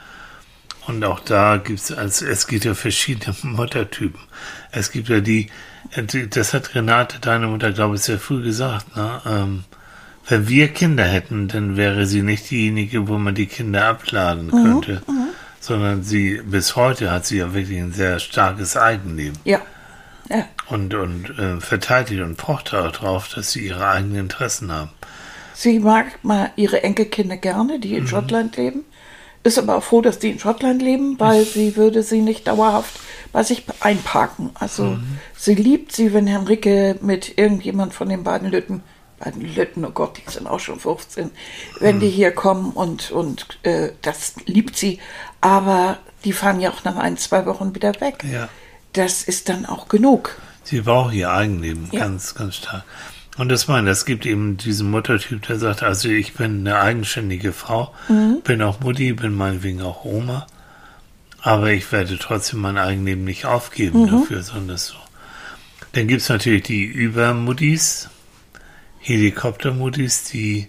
Und auch da gibt es, also es gibt ja verschiedene *laughs* Muttertypen. Es gibt ja die, äh, die- das hat Renate, deine Mutter, glaube ich, sehr früh gesagt, ne? Ähm, wenn wir Kinder hätten, dann wäre sie nicht diejenige, wo man die Kinder abladen könnte, sondern sie, bis heute hat sie ja wirklich ein sehr starkes Eigenleben Ja. Ja. und, und äh, verteidigt und pocht auch darauf, dass sie ihre eigenen Interessen haben. Sie mag mal ihre Enkelkinder gerne, die Mhm. in Schottland leben. Ist aber auch froh, dass die in Schottland leben, weil sie würde sie nicht dauerhaft bei sich einparken. Also Mhm. sie liebt sie, wenn Henrike mit irgendjemand von den beiden Lütten, beiden Lütten, oh Gott, die sind auch schon 15, wenn Mhm. die hier kommen und, und äh, das liebt sie. Aber die fahren ja auch nach ein, zwei Wochen wieder weg. Ja. Das ist dann auch genug. Sie braucht ihr Eigenleben, Ja. ganz, ganz stark. Und das meine, es gibt eben diesen Muttertyp, der sagt, also ich bin eine eigenständige Frau, bin auch Mutti, bin meinetwegen auch Oma, aber ich werde trotzdem mein Eigenleben nicht aufgeben dafür, sondern das so. Dann gibt es natürlich die Übermuttis, Helikoptermuttis, die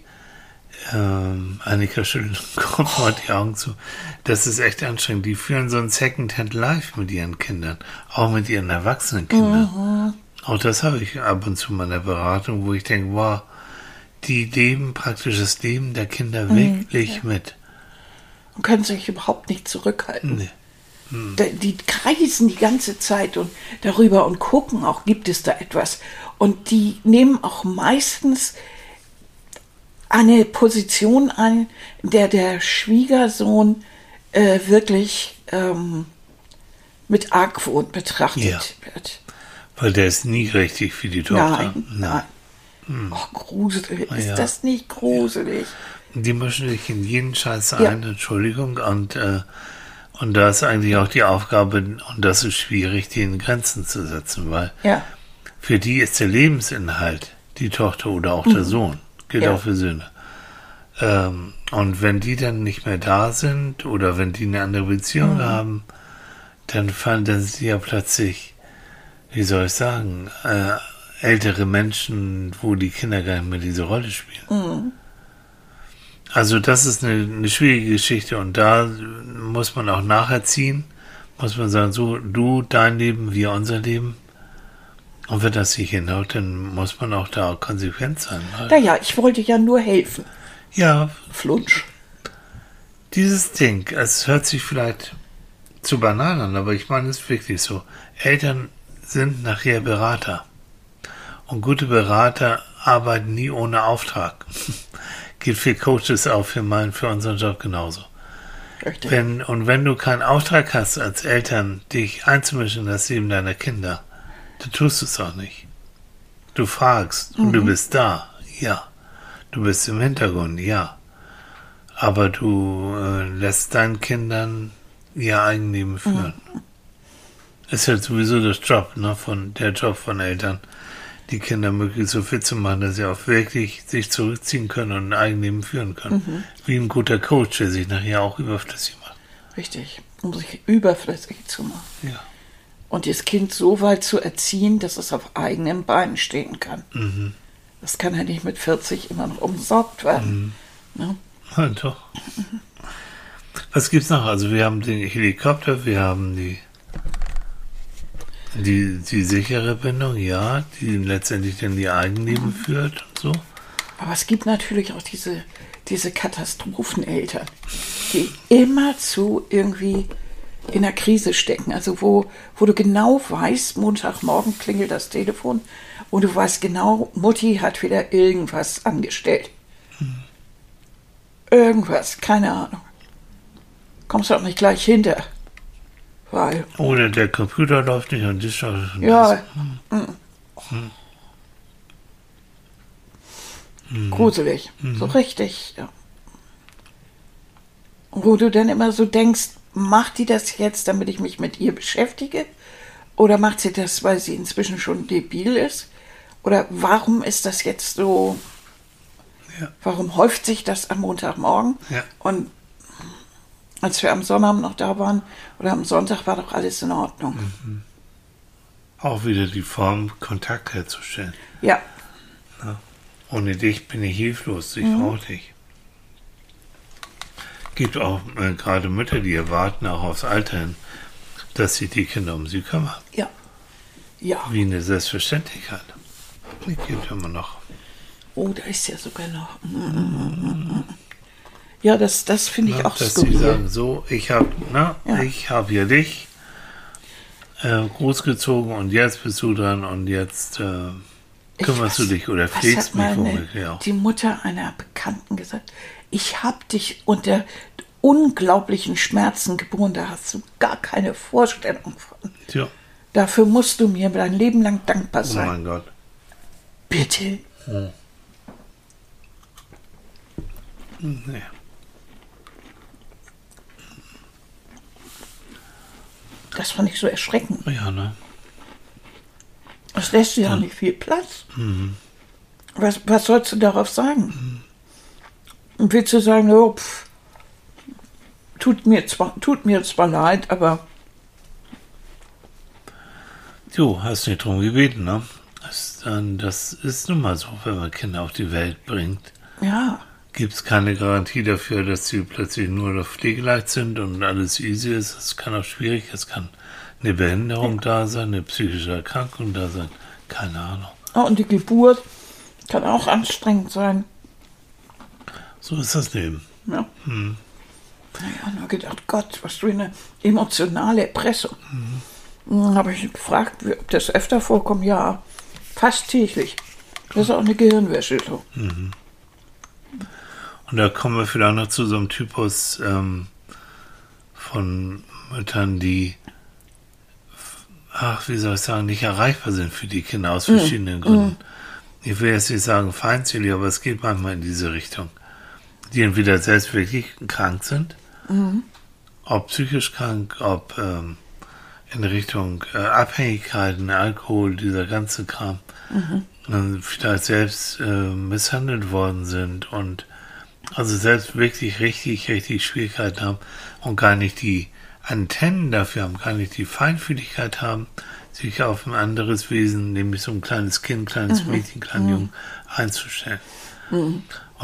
ähm, Annika schüttelt den Kopf und die Augen zu. Das ist echt anstrengend. Die führen so ein Secondhand Life mit ihren Kindern, auch mit ihren erwachsenen Kindern. Auch das habe ich ab und zu in meiner Beratung, wo ich denke, wow, die leben praktisch das Leben der Kinder wirklich mit. Und können sich überhaupt nicht zurückhalten. Nee. Da- Die kreisen die ganze Zeit und darüber und gucken auch, gibt es da etwas. Und die nehmen auch meistens eine Position ein, in der der Schwiegersohn äh, wirklich ähm, mit Argwohn betrachtet Ja. wird. Weil der ist nie richtig für die Tochter. Nein, nein. Oh, gruselig. Ist ja. das nicht gruselig? Die mischen sich in jeden Scheiß Ja. ein, Entschuldigung, und, äh, und da ist eigentlich auch die Aufgabe, und das ist schwierig, die in Grenzen zu setzen, weil Ja. für die ist der Lebensinhalt die Tochter oder auch der Sohn. Gilt Mhm. Ja. auch für Söhne. Ähm, und wenn die dann nicht mehr da sind oder wenn die eine andere Beziehung Mhm. haben, dann fallen dann sie ja plötzlich, wie soll ich sagen, äh, ältere Menschen, wo die Kinder gar nicht mehr diese Rolle spielen. Mhm. Also das ist eine, eine schwierige Geschichte und da muss man auch nacherziehen, muss man sagen, so du dein Leben, wir unser Leben. Und wenn das nicht hinhaut, dann muss man auch da konsequent sein. Weil, Naja, ich wollte ja nur helfen. ja, Flunsch. dieses Ding, es hört sich vielleicht zu banal an, aber ich meine es ist wirklich so. Eltern sind nachher Berater. Und gute Berater arbeiten nie ohne Auftrag. *laughs* Geht für Coaches auch für meinen, für unseren Job genauso. Richtig. Wenn, und wenn du keinen Auftrag hast als Eltern, dich einzumischen in das Leben deiner Kinder, dann tust du es auch nicht. Du fragst und du bist da, ja. Du bist im Hintergrund, ja. Aber du äh, lässt deinen Kindern ihr Eigenleben führen. Ist halt sowieso das Job, ne, von, der Job von Eltern, die Kinder möglichst so fit zu machen, dass sie auch wirklich sich zurückziehen können und ein Eigenleben führen können. Wie ein guter Coach, der sich nachher auch überflüssig macht. Richtig. Um sich überflüssig zu machen. Ja. Und das Kind so weit zu erziehen, dass es auf eigenen Beinen stehen kann. Mhm. Das kann ja nicht mit 40 immer noch umsorgt werden. Ne? Ja, doch. Was gibt's noch? Also wir haben den Helikopter, wir haben die die, die sichere Bindung, ja, die letztendlich dann die Eigenleben führt und so. Aber es gibt natürlich auch diese, diese Katastropheneltern, die immer zu irgendwie in der Krise stecken. Also wo, wo du genau weißt, Montagmorgen klingelt das Telefon und du weißt genau, Mutti hat wieder irgendwas angestellt. Irgendwas, keine Ahnung. Kommst du auch nicht gleich hinter. Weil, Oder der Computer läuft nicht und das und das. ja, mm. gruselig. So richtig, ja. Wo du dann immer so denkst, macht die das jetzt, damit ich mich mit ihr beschäftige? Oder macht sie das, weil sie inzwischen schon debil ist? Oder warum ist das jetzt so? Ja. Warum häuft sich das am Montagmorgen? Ja. Und als wir am Sonnabend noch da waren oder am Sonntag war doch alles in Ordnung. Auch wieder die Form, Kontakt herzustellen. Ja, Ohne dich bin ich hilflos, ich brauche dich. Gibt auch äh, gerade Mütter, die erwarten auch aufs Alter hin, dass sich die Kinder um sie kümmern. ja, ja. Wie eine Selbstverständlichkeit. Die gibt immer noch. Oh, da ist ja sogar noch. Ja, das, das finde ich Ne? auch dass sie skurril. sagen, so, ich habe Ja. ich hab hier dich äh, großgezogen und jetzt bist du dran und jetzt äh, kümmerst du weiß- dich oder pflegst mich womöglich auch. Die Mutter einer Bekannten gesagt, ich habe dich unter unglaublichen Schmerzen geboren, da hast du gar keine Vorstellung von. Tja, Dafür musst du mir dein Leben lang dankbar oh sein. mein Gott. Bitte. Nee. Das fand ich so erschreckend. Ja, ne? Das lässt dir ja nicht viel Platz. Was, was sollst du darauf sagen? Und willst du sagen, oh, pff, tut, mir zwar, tut mir zwar leid, aber Du hast nicht drum gebeten, ne? Das, das ist nun mal so, wenn man Kinder auf die Welt bringt. ja, Gibt es keine Garantie dafür, dass sie plötzlich nur noch pflegeleicht sind und alles easy ist. Es kann auch schwierig, es kann eine Behinderung da sein, eine psychische Erkrankung da sein. Keine Ahnung. Oh, und die Geburt kann auch anstrengend sein. So ist das Leben. Ja. Naja, nur gedacht, Gott, was für eine emotionale Erpressung. Dann habe ich gefragt, ob das öfter vorkommt. Ja, fast täglich. Das ist auch eine Gehirnwäsche. So. Und da kommen wir vielleicht noch zu so einem Typus ähm, von Müttern, die, ach, wie soll ich sagen, nicht erreichbar sind für die Kinder aus verschiedenen Gründen. Ich will jetzt nicht sagen feindselig, aber es geht manchmal in diese Richtung. Die entweder selbst wirklich krank sind, ob psychisch krank, ob ähm, in Richtung äh, Abhängigkeiten, Alkohol, dieser ganze Kram, äh, vielleicht selbst äh, misshandelt worden sind und also selbst wirklich richtig, richtig Schwierigkeiten haben und gar nicht die Antennen dafür haben, gar nicht die Feinfühligkeit haben, sich auf ein anderes Wesen, nämlich so ein kleines Kind, kleines Mädchen, kleinen Jungen einzustellen.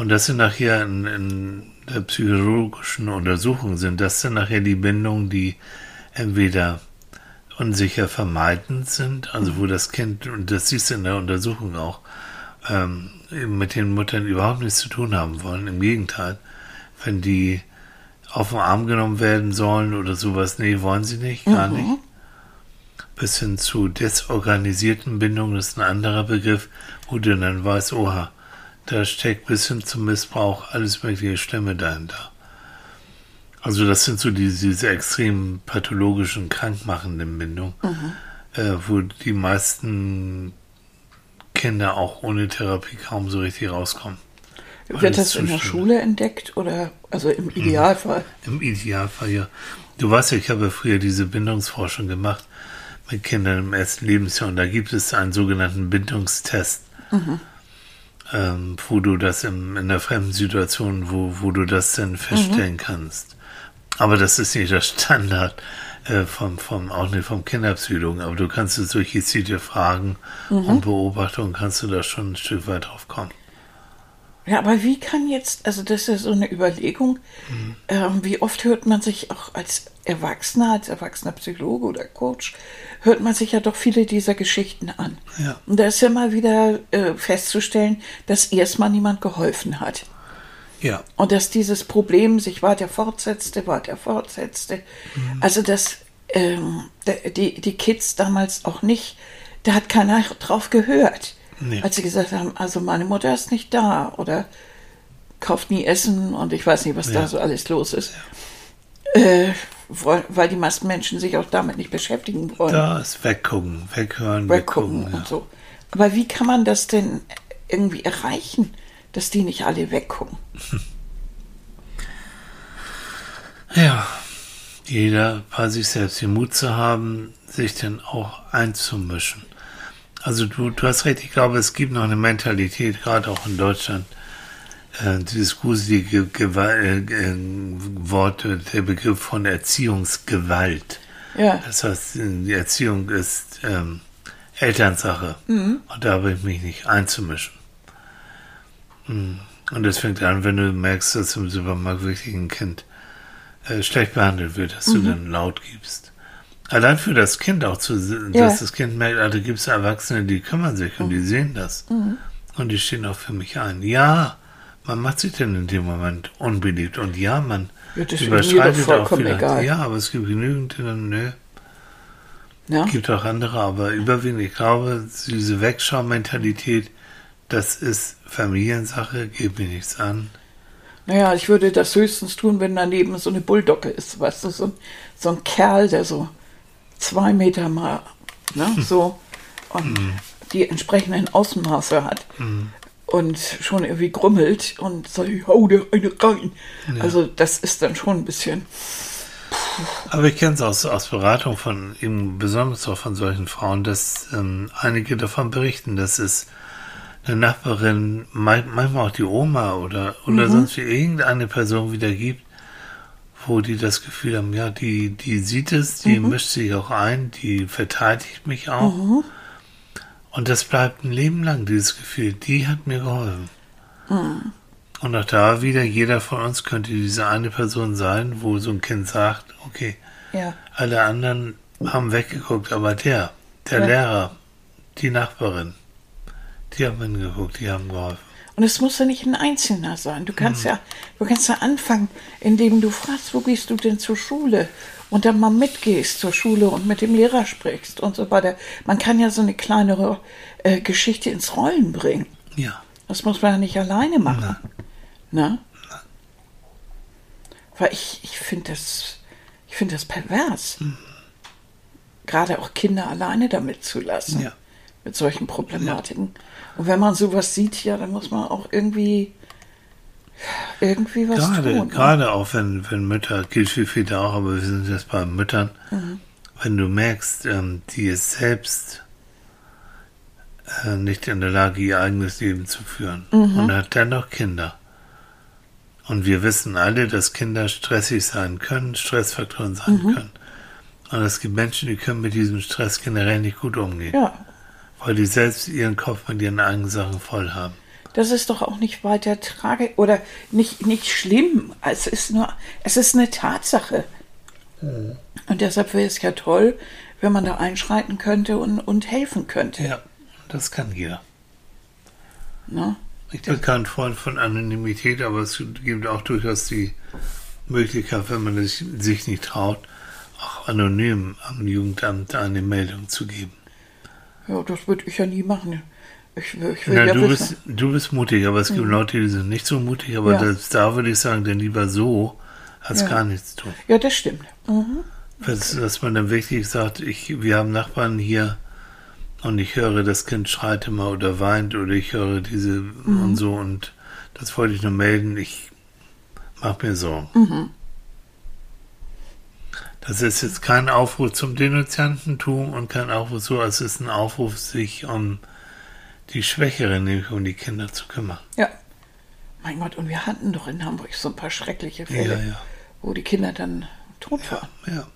Und das sind nachher in, in der psychologischen Untersuchung sind das dann nachher die Bindungen, die entweder unsicher vermeidend sind, also wo das Kind, und das siehst du in der Untersuchung auch, ähm, mit den Muttern überhaupt nichts zu tun haben wollen. Im Gegenteil, wenn die auf den Arm genommen werden sollen oder sowas, nee, wollen sie nicht, gar nicht. Bis hin zu desorganisierten Bindungen, das ist ein anderer Begriff, wo du dann weißt, oha, da steckt bis hin zum Missbrauch alles mögliche Stimme dahinter. Also das sind so diese, diese extrem pathologischen, krankmachenden Bindungen, äh, wo die meisten Kinder auch ohne Therapie kaum so richtig rauskommen. Wird Alles das in der. Schule entdeckt oder also im Idealfall? Im Idealfall ja. Du weißt ja, ich habe früher diese Bindungsforschung gemacht mit Kindern im ersten Lebensjahr und da gibt es einen sogenannten Bindungstest, ähm, wo du das im, in der fremden Situation, wo, wo du das dann feststellen kannst. Aber das ist nicht der Standard äh, vom, vom, auch nicht vom Kinderpsychologen, aber du kannst es durch gezielte Fragen und Beobachtungen kannst du da schon ein Stück weit drauf kommen. Ja, aber wie kann jetzt, also das ist ja so eine Überlegung, ähm, wie oft hört man sich auch als Erwachsener, als erwachsener Psychologe oder Coach, hört man sich ja doch viele dieser Geschichten an. Ja. Und da ist ja mal wieder äh, festzustellen, dass erstmal niemand geholfen hat. Ja, Und dass dieses Problem sich weiter fortsetzte, weiter fortsetzte. Also dass ähm, die, die Kids damals auch nicht, da hat keiner drauf gehört. Nee. Als sie gesagt haben, also meine Mutter ist nicht da oder kauft nie Essen und ich weiß nicht, was Ja. da so alles los ist. Äh, weil, die meisten Menschen sich auch damit nicht beschäftigen wollen. da ist weggucken, weghören, weggucken weggucken. und so. Aber wie kann man das denn irgendwie erreichen, dass die nicht alle weggucken? *laughs* Ja, jeder bei sich selbst den Mut zu haben, sich dann auch einzumischen. Also du, du hast recht, ich glaube, es gibt noch eine Mentalität, gerade auch in Deutschland, dieses gruselige Gewalt, äh, Wort, äh, der Begriff von Erziehungsgewalt. Ja. Das heißt, die Erziehung ist ähm, Elternsache. Und da habe ich mich nicht einzumischen. Mm. Und das fängt an, wenn du merkst, dass im Supermarkt wirklich ein Kind äh, schlecht behandelt wird, dass du dann laut gibst. Allein für das Kind auch zu, dass Ja. das Kind merkt, ah, da gibt es Erwachsene, die kümmern sich und die sehen das. Und die stehen auch für mich ein. Ja, man macht sich dann in dem Moment unbeliebt. Und ja, man Ja, überschreitet auch vollkommen vielleicht. egal. Ja, aber es gibt genügend, die dann, nö, Ja? gibt auch andere, aber überwiegend, ich glaube, diese Wegschau-Mentalität, das ist Familiensache, geht mir nichts an. Naja, ich würde das höchstens tun, wenn daneben so eine Bulldogge ist, weißt du, so ein, so ein Kerl, der so zwei Meter mal, ne, so, und die entsprechenden Ausmaße hat und schon irgendwie grummelt und sagt, ich hau dir eine rein. Also das ist dann schon ein bisschen, Aber ich kenne es aus, aus Beratung von, eben besonders auch von solchen Frauen, dass ähm, einige davon berichten, dass es eine Nachbarin, manchmal auch die Oma oder, oder sonst wie irgendeine Person wieder gibt, wo die das Gefühl haben, ja, die, die sieht es, die mischt sich auch ein, die verteidigt mich auch. Und das bleibt ein Leben lang, dieses Gefühl, die hat mir geholfen. Und auch da wieder, jeder von uns könnte diese eine Person sein, wo so ein Kind sagt, okay, ja, alle anderen haben weggeguckt, aber der, der Ja. Lehrer, die Nachbarin, die haben hingeguckt, die haben geholfen. Und es muss ja nicht ein Einzelner sein. Du kannst ja, du kannst ja anfangen, indem du fragst, wo gehst du denn zur Schule? Und dann mal mitgehst zur Schule und mit dem Lehrer sprichst und so weiter. Man kann ja so eine kleinere äh, Geschichte ins Rollen bringen. Ja, Das muss man ja nicht alleine machen. Ne? Weil ich, ich finde das, ich finde das pervers. Gerade auch Kinder alleine damit zu lassen. Ja. Mit solchen Problematiken. Und wenn man sowas sieht, ja, dann muss man auch irgendwie, irgendwie was gerade, tun. ne? gerade auch wenn, wenn Mütter, gilt für viele auch, aber wir sind jetzt bei Müttern, Mhm. wenn du merkst, ähm, die ist selbst äh, nicht in der Lage, ihr eigenes Leben zu führen Mhm. und hat dennoch Kinder. Und wir wissen alle, dass Kinder stressig sein können, Stressfaktoren sein Mhm. können. Und es gibt Menschen, die können mit diesem Stress generell nicht gut umgehen, Ja, weil die selbst ihren Kopf mit ihren eigenen Sachen voll haben. das ist doch auch nicht weiter tragisch oder nicht, nicht schlimm. Es ist nur, es ist eine Tatsache. Und deshalb wäre es ja toll, wenn man da einschreiten könnte und, und helfen könnte. Ja, das kann jeder. Ne? Ich bin kein Freund von Anonymität, aber es gibt auch durchaus die Möglichkeit, wenn man sich nicht traut, auch anonym am Jugendamt eine Meldung zu geben. Ja, das würde ich ja nie machen. Ich, will- ich will Na, ja du, wissen. bist, du bist mutig, aber es gibt Leute, die sind nicht so mutig, aber Ja. das, da würde ich sagen, denn lieber so, als Ja. gar nichts tun. Ja, das stimmt. Mhm. Dass, dass man dann wirklich sagt, ich, wir haben Nachbarn hier und ich höre, das Kind schreit immer oder weint oder ich höre diese und so und das wollte ich nur melden, ich mache mir Sorgen. Das ist jetzt kein Aufruf zum Denunziantentum und kein Aufruf so, als es ist ein Aufruf, sich um die Schwächeren, nämlich um die Kinder zu kümmern. Ja. Mein Gott, und wir hatten doch in Hamburg so ein paar schreckliche Fälle, Ja, ja. wo die Kinder dann tot waren. Ja.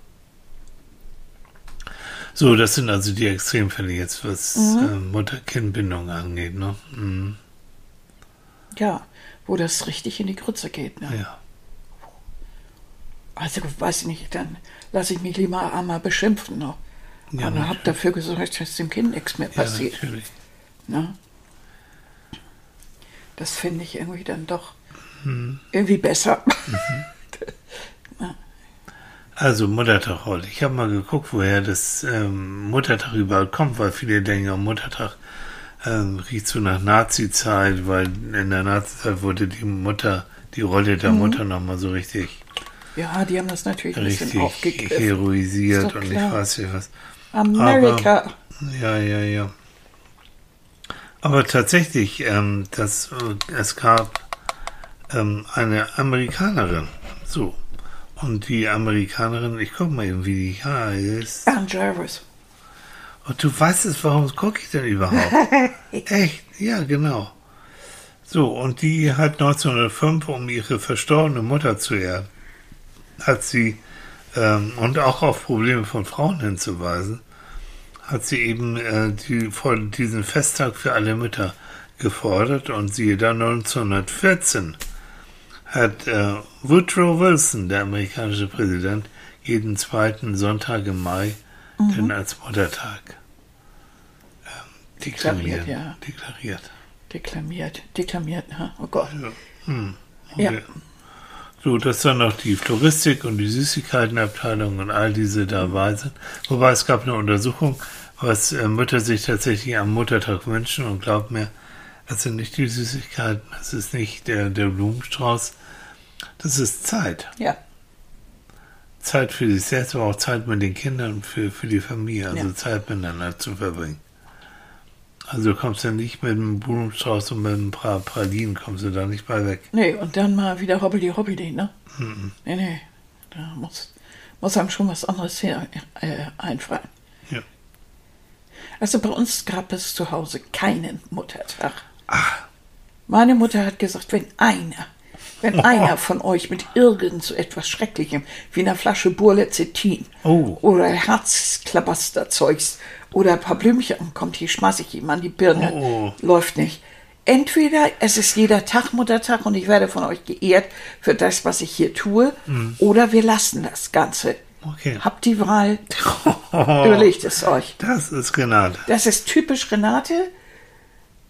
So, das sind also die Extremfälle jetzt, was äh, Mutter-Kind-Bindung angeht, ne? Mhm. Ja, wo das richtig in die Grütze geht. Ne? Ja. Also, weiß ich nicht, dann lasse ich mich lieber einmal beschimpfen. Ne? Ja, Aber habe dafür gesorgt, dass dem Kind nichts mehr Ja, passiert. natürlich. Ne? Das finde ich irgendwie dann doch Mhm. irgendwie besser. *laughs* Also Muttertag heute. Ich habe mal geguckt, woher das ähm, Muttertag überhaupt kommt, weil viele denken, am Muttertag ähm, riecht so nach Nazi-Zeit, weil in der Nazi-Zeit wurde die Mutter, die Rolle Mhm. der Mutter nochmal so richtig, ja, die haben das natürlich ein bisschen aufgegriffen. heroisiert und ich weiß nicht was. Amerika. Ja, ja, ja. Aber tatsächlich, ähm, das, äh, es gab ähm, eine Amerikanerin, so. Und die Amerikanerin, ich guck mal eben, wie die heißt. Ann Jarvis. Und du weißt es, warum gucke ich denn überhaupt? *laughs* Echt? Ja, genau. So, und die hat 1905, um ihre verstorbene Mutter zu ehren, hat sie, ähm, und auch auf Probleme von Frauen hinzuweisen, hat sie eben äh, die, vor diesen Festtag für alle Mütter gefordert und siehe da 1914 hat äh, Woodrow Wilson, der amerikanische Präsident, jeden zweiten Sonntag im Mai Mhm. denn als Muttertag ähm, deklariert. Deklariert, ja. deklariert. Deklamiert, deklamiert, oh Gott. Hm. Ja. So, dass dann noch die Floristik und die Süßigkeitenabteilung und all diese dabei sind. Wobei es gab eine Untersuchung, was äh, Mütter sich tatsächlich am Muttertag wünschen und glaubt mir, das sind nicht die Süßigkeiten, das ist nicht der, der Blumenstrauß, das ist Zeit. Ja, Zeit für sich selbst, aber auch Zeit mit den Kindern, für, für die Familie, also Ja. Zeit miteinander zu verbringen. Also du kommst ja nicht mit einem Blumenstrauß und mit ein paar Pralinen, kommst du da nicht bei weg. nee, und dann mal wieder hobbeli hobbeli, ne? Mhm. Nee, nee, da muss, muss einem schon was anderes her, äh, einfallen. Ja. Also bei uns gab es zu Hause keinen Muttertag. Ah. Meine Mutter hat gesagt, wenn einer, wenn einer von euch mit irgend so etwas Schrecklichem wie einer Flasche Burlezetin Oh. oder Herzklabasterzeugs oder ein paar Blümchen ankommt, die schmeiß ich ihm an die Birne. Oh. Läuft nicht. Entweder es ist jeder Tag Muttertag und ich werde von euch geehrt für das, was ich hier tue, oder wir lassen das Ganze. Okay. Habt die Wahl, *laughs* überlegt es euch. Das ist Renate. Das ist typisch Renate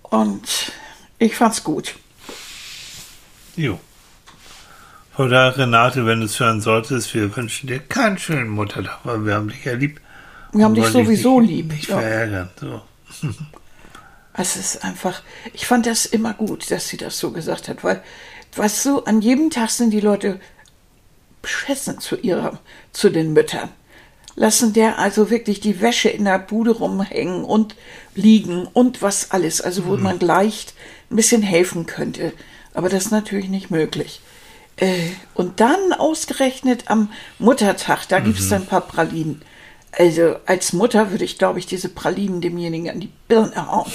und ich fand's gut. Jo. Von daher, Renate, wenn du es hören solltest, wir wünschen dir keinen schönen Muttertag, weil wir haben dich ja lieb. Wir haben dich sowieso nicht, lieb. Nicht Ja. verärgern. So. *laughs* Es ist einfach, ich fand das immer gut, dass sie das so gesagt hat, weil, weißt du, an jedem Tag sind die Leute beschissen zu ihrer, zu den Müttern. Lassen der also wirklich die Wäsche in der Bude rumhängen und liegen und was alles, also wo man leicht ein bisschen helfen könnte. Aber das ist natürlich nicht möglich. Äh, und dann ausgerechnet am Muttertag, da gibt's dann ein paar Pralinen. Also als Mutter würde ich, glaube ich, diese Pralinen demjenigen an die Birne hauen.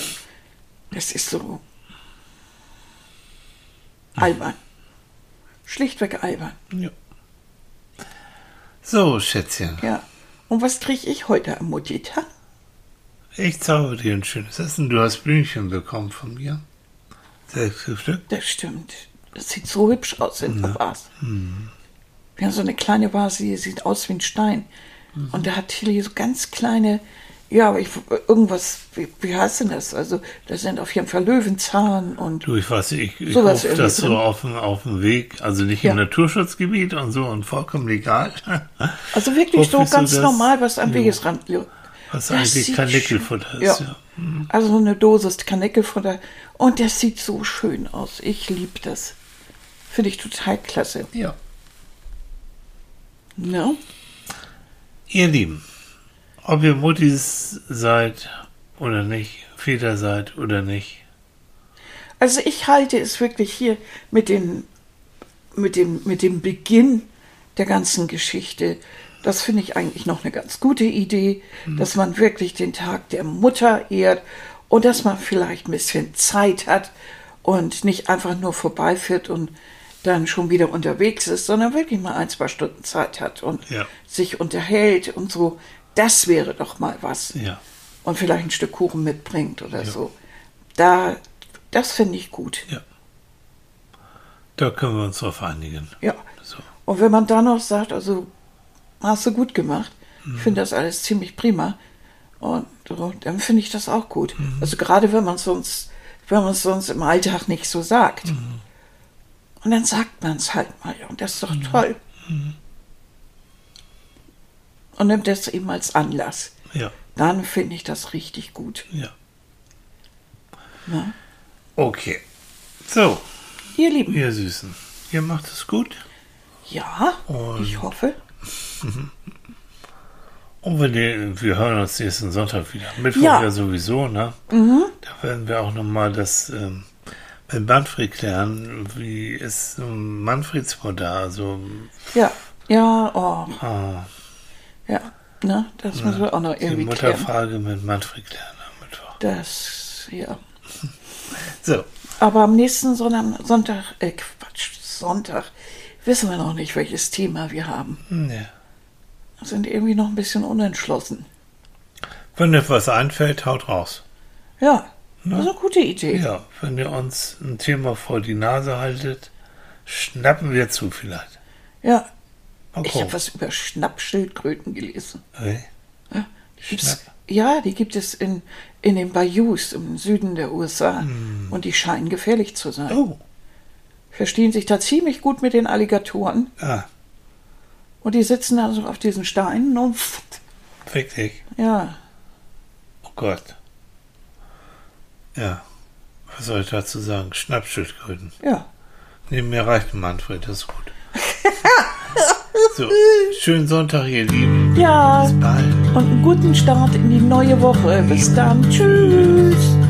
Das ist so albern. Schlichtweg albern. Ja. So, Schätzchen. Ja. Und was kriege ich heute am Muttitag? Ich zauber dir ein schönes Essen. Du hast Blümchen bekommen von mir. Sechs Stück. Das stimmt. Das sieht so hübsch aus in der Vase. Wir haben so eine kleine Vase, die sieht aus wie ein Stein. Und da hat Tilly so ganz kleine, ja, ich, irgendwas, wie, wie heißt denn das? Also, da sind auf jeden Fall Löwenzahn und Du, ich weiß nicht, ich, ich rufe das irgendwie so drin. auf dem, auf dem Weg, also nicht Ja. im Naturschutzgebiet und so und vollkommen legal. *laughs* also wirklich so ganz das? normal, was am Jo. Wegesrand liegt. Was Das eigentlich schön- ist, Ja. ja. Also so eine Dosis Karnickelfutter. Und das sieht so schön aus. Ich liebe das. Finde ich total klasse. Ja. Ne? Ihr Lieben, ob ihr Muttis seid oder nicht, Väter seid oder nicht, Also ich halte es wirklich hier mit, den, mit, dem, mit dem Beginn der ganzen Geschichte. Das finde ich eigentlich noch eine ganz gute Idee, dass man wirklich den Tag der Mutter ehrt und dass man vielleicht ein bisschen Zeit hat und nicht einfach nur vorbeifährt und dann schon wieder unterwegs ist, sondern wirklich mal ein, zwei Stunden Zeit hat und Ja. sich unterhält und so. Das wäre doch mal was ja. und vielleicht ein Stück Kuchen mitbringt oder so. Da, das finde ich gut. Ja. Da können wir uns drauf einigen. Ja. So. Und wenn man dann noch sagt, also hast du gut gemacht, Mhm. ich finde das alles ziemlich prima. Und so, dann finde ich das auch gut. Mhm. Also gerade wenn man sonst, wenn man es sonst im Alltag nicht so sagt. Mhm. Und dann sagt man es halt mal. Und das ist doch Mhm. toll. Und nimmt das eben als Anlass. Ja. Dann finde ich das richtig gut. Ja. Ne? Okay. So, Ihr Lieben, ihr Süßen, ihr macht es gut. ja, Und- ich hoffe. *laughs* Und wir, wir hören uns nächsten Sonntag wieder. Mittwoch Ja. Mhm. ja, sowieso, ne? Da werden wir auch nochmal das ähm, mit Manfred klären, wie ist ähm, Manfreds Mutter, also Ja, ja, oh, ah, ja. Ne, das müssen wir auch noch die irgendwie klären. Mutterfrage mit Manfred klären am Mittwoch. Das, ja. *laughs* So, Aber am nächsten Sonntag, Sonntag äh, Quatsch, Sonntag, wissen wir noch nicht, welches Thema wir haben. Nee. Sind irgendwie noch ein bisschen unentschlossen. Wenn dir was einfällt, haut raus. Ja, das ist eine gute Idee. Ja, wenn ihr uns ein Thema vor die Nase haltet, schnappen wir zu vielleicht. Ja, ich habe was über Schnappschildkröten gelesen. Hey, Ja, die Schnapp. ja, die gibt es in, in den Bayous im Süden der USA. Und die scheinen gefährlich zu sein. Oh, Verstehen sich da ziemlich gut mit den Alligatoren. ah, Und die sitzen da so auf diesen Steinen und dich. ja, Oh Gott. Ja, was soll ich dazu sagen? Schnappschildkröten. ja. Neben mir reicht Manfred, das ist gut. *laughs* so, schönen Sonntag, ihr Lieben. Ja, Bis bald. und einen guten Start in die neue Woche. Bis dann. Tschüss.